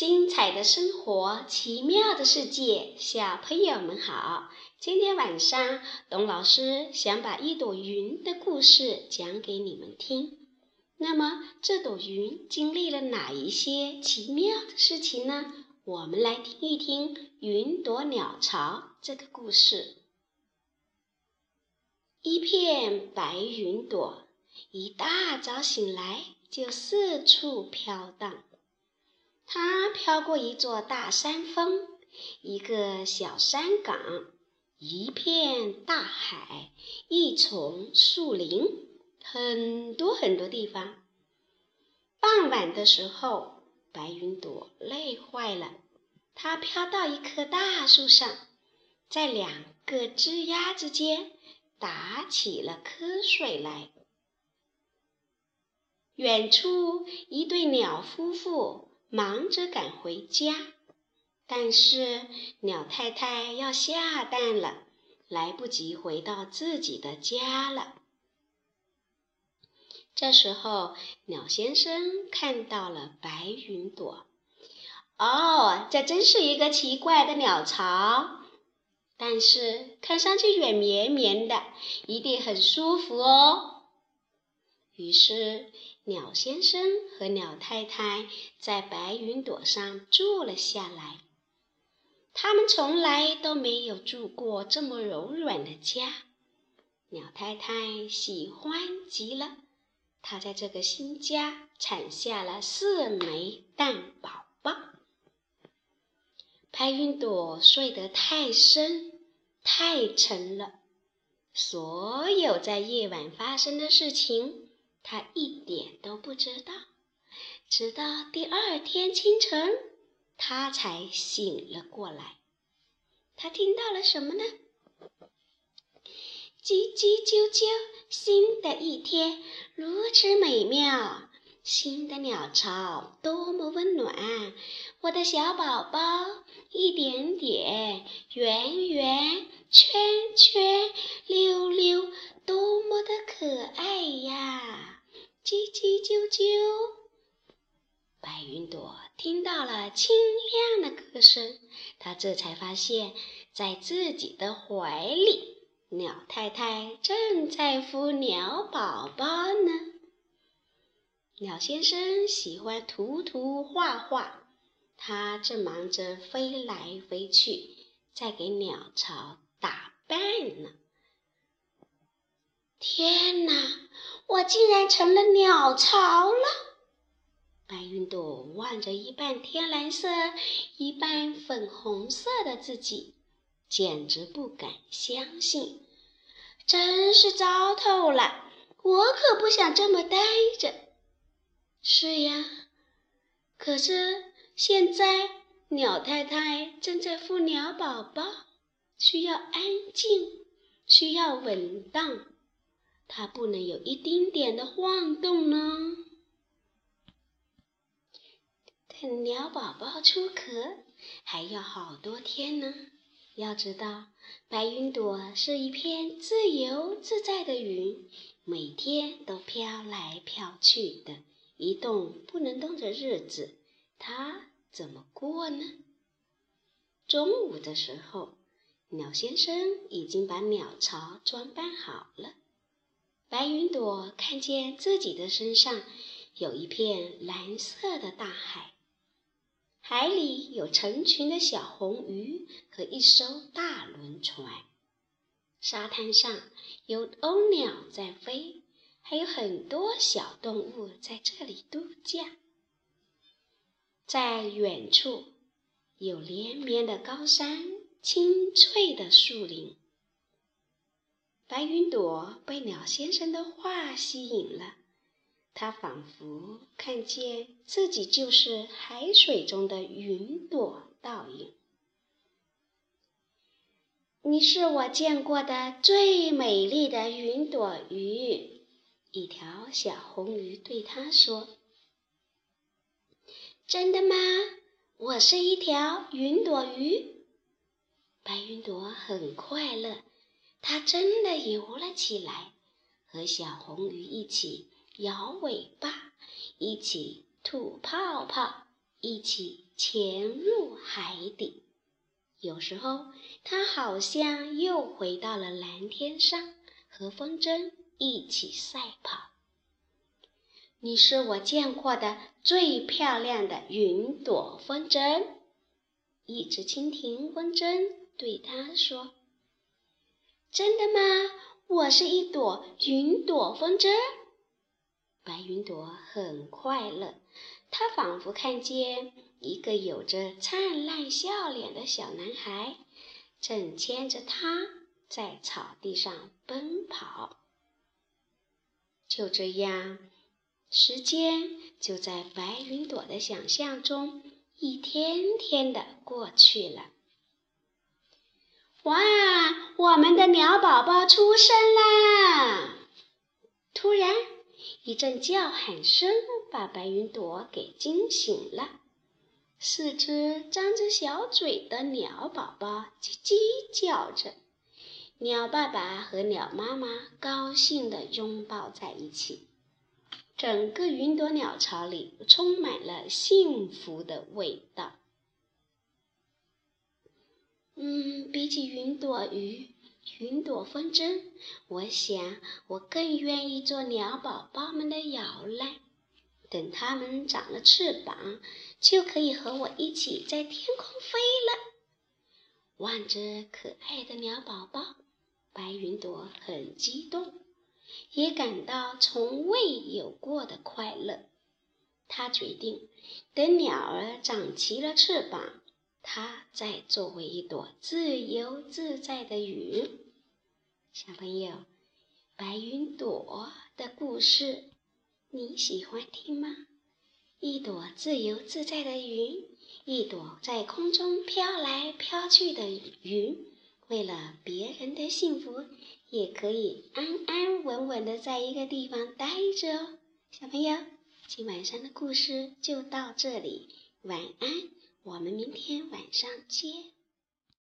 精彩的生活，奇妙的世界，小朋友们好！今天晚上，董老师想把一朵云的故事讲给你们听。那么，这朵云经历了哪一些奇妙的事情呢？我们来听一听《云朵鸟巢》这个故事。一片白云朵，一大早醒来就四处飘荡。它飘过一座大山峰，一个小山岗，一片大海，一丛树林，很多很多地方。傍晚的时候，白云朵累坏了，它飘到一棵大树上，在两个枝丫之间打起了瞌睡来。远处一对鸟夫妇。忙着赶回家，但是鸟太太要下蛋了，来不及回到自己的家了。这时候，鸟先生看到了白云朵。哦，这真是一个奇怪的鸟巢，但是看上去软绵绵的，一定很舒服哦。于是。鸟先生和鸟太太在白云朵上住了下来。他们从来都没有住过这么柔软的家。鸟太太喜欢极了，她在这个新家产下了四枚蛋宝宝。白云朵睡得太深、太沉了，所有在夜晚发生的事情。他一点都不知道，直到第二天清晨，他才醒了过来。他听到了什么呢？叽叽啾啾，新的一天如此美妙，新的鸟巢多么温暖，我的小宝宝一点点，圆圆，圈圈，溜溜，多么的可爱呀！叽叽啾啾，白云朵听到了清亮的歌声，它这才发现，在自己的怀里，鸟太太正在孵鸟宝宝呢。鸟先生喜欢涂涂画画，他正忙着飞来飞去，在给鸟巢打扮呢。天哪！我竟然成了鸟巢了！白云朵望着一半天蓝色、一半粉红色的自己，简直不敢相信，真是糟透了！我可不想这么待着。是呀，可是现在鸟太太正在孵鸟宝宝，需要安静，需要稳当。它不能有一丁点的晃动呢。等鸟宝宝出壳还要好多天呢。要知道，白云朵是一片自由自在的云，每天都飘来飘去的，一动不能动的日子，它怎么过呢？中午的时候，鸟先生已经把鸟巢装扮好了。白云朵看见自己的身上有一片蓝色的大海，海里有成群的小红鱼和一艘大轮船，沙滩上有鸥鸟在飞，还有很多小动物在这里度假。在远处有连绵的高山、青翠的树林。白云朵被鸟先生的话吸引了，它仿佛看见自己就是海水中的云朵倒影。你是我见过的最美丽的云朵鱼，一条小红鱼对它说：“真的吗？我是一条云朵鱼。”白云朵很快乐。它真的游了起来，和小红鱼一起摇尾巴，一起吐泡泡，一起潜入海底。有时候，它好像又回到了蓝天上，和风筝一起赛跑。你是我见过的最漂亮的云朵风筝，一只蜻蜓风筝对它说：“真的吗？我是一朵云朵风筝。”白云朵很快乐，它仿佛看见一个有着灿烂笑脸的小男孩，正牵着它在草地上奔跑。就这样。时间就在白云朵的想象中一天天的过去了。哇，我们的鸟宝宝出生啦！突然，一阵叫喊声把白云朵给惊醒了。四只张着小嘴的鸟宝宝叽叽叫着，鸟爸爸和鸟妈妈高兴地拥抱在一起。整个云朵鸟巢里充满了幸福的味道。嗯，比起云朵鱼、云朵风筝，我想我更愿意做鸟宝宝们的摇篮。等它们长了翅膀，就可以和我一起在天空飞了。望着可爱的鸟宝宝，白云朵很激动。也感到从未有过的快乐。他决定，等鸟儿长齐了翅膀，它在作为一朵自由自在的云。小朋友，白云朵的故事你喜欢听吗？一朵自由自在的云，一朵在空中飘来飘去的云。为了别人的幸福，也可以安安稳稳的在一个地方待着哦。小朋友，今晚上的故事就到这里，晚安，我们明天晚上见。